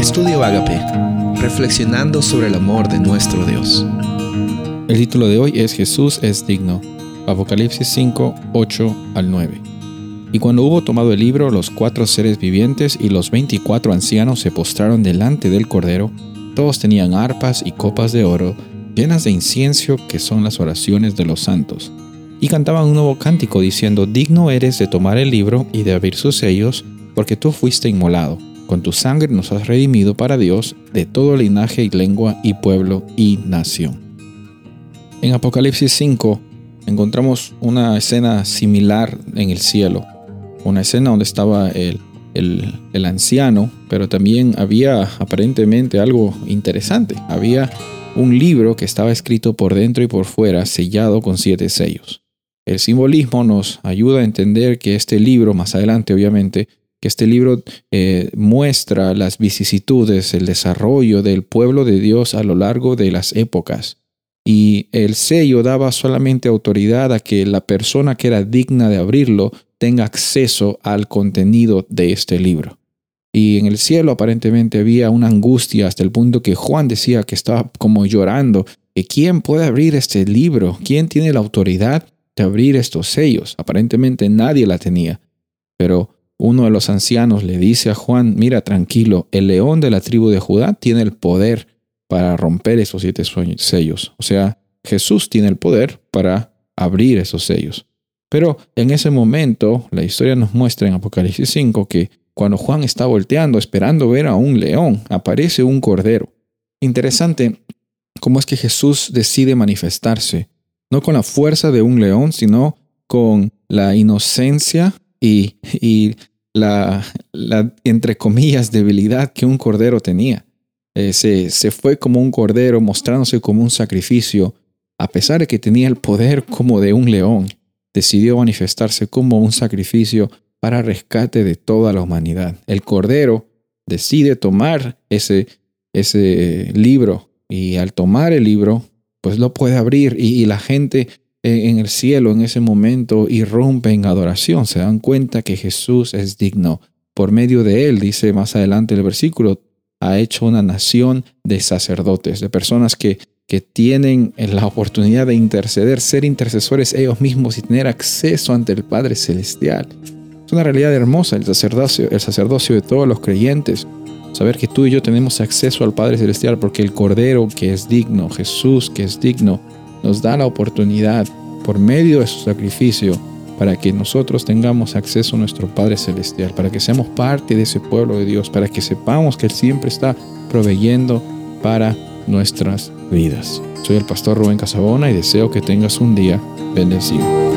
Estudio Agape, reflexionando sobre el amor de nuestro Dios. El título de hoy es Jesús es digno. Apocalipsis 5, 8 al 9. Y cuando hubo tomado el libro, los cuatro seres vivientes y los veinticuatro ancianos se postraron delante del Cordero. Todos tenían arpas y copas de oro llenas de incienso que son las oraciones de los santos. Y cantaban un nuevo cántico diciendo, Digno eres de tomar el libro y de abrir sus sellos, porque tú fuiste inmolado con tu sangre nos has redimido para Dios de todo linaje y lengua y pueblo y nación. En Apocalipsis 5 encontramos una escena similar en el cielo. Una escena donde estaba el, el, anciano, pero también había aparentemente algo interesante. Había un libro que estaba escrito por dentro y por fuera, sellado con siete sellos. El simbolismo nos ayuda a entender que este libro, más adelante obviamente, que este libro eh, muestra las vicisitudes, el desarrollo del pueblo de Dios a lo largo de las épocas. Y el sello daba solamente autoridad a que la persona que era digna de abrirlo tenga acceso al contenido de este libro. Y en el cielo aparentemente había una angustia hasta el punto que Juan decía que estaba como llorando. ¿Quién puede abrir este libro? ¿Quién tiene la autoridad de abrir estos sellos? Aparentemente nadie la tenía. Pero uno de los ancianos le dice a Juan, mira tranquilo, el león de la tribu de Judá tiene el poder para romper esos siete sellos. O sea, Jesús tiene el poder para abrir esos sellos. Pero en ese momento, la historia nos muestra en Apocalipsis 5 que cuando Juan está volteando, esperando ver a un león, aparece un cordero. Interesante cómo es que Jesús decide manifestarse, no con la fuerza de un león, sino con la inocencia y, y la, entre comillas, debilidad que un cordero tenía. Eh, se, se fue como un cordero, mostrándose como un sacrificio, a pesar de que tenía el poder como de un león. Decidió manifestarse como un sacrificio para rescate de toda la humanidad. El cordero decide tomar ese, ese libro y al tomar el libro, pues lo puede abrir y la gente en el cielo en ese momento irrumpe en adoración, se dan cuenta que Jesús es digno. Por medio de él, dice más adelante el versículo, ha hecho una nación de sacerdotes, de personas que, que tienen la oportunidad de interceder, ser intercesores ellos mismos y tener acceso ante el Padre Celestial. Es una realidad hermosa el sacerdocio, el sacerdocio de todos los creyentes. Saber que tú y yo tenemos acceso al Padre Celestial porque el Cordero que es digno, Jesús que es digno, nos da la oportunidad por medio de su sacrificio para que nosotros tengamos acceso a nuestro Padre Celestial, para que seamos parte de ese pueblo de Dios, para que sepamos que Él siempre está proveyendo para nuestras vidas. Soy el pastor Rubén Casabona y deseo que tengas un día bendecido.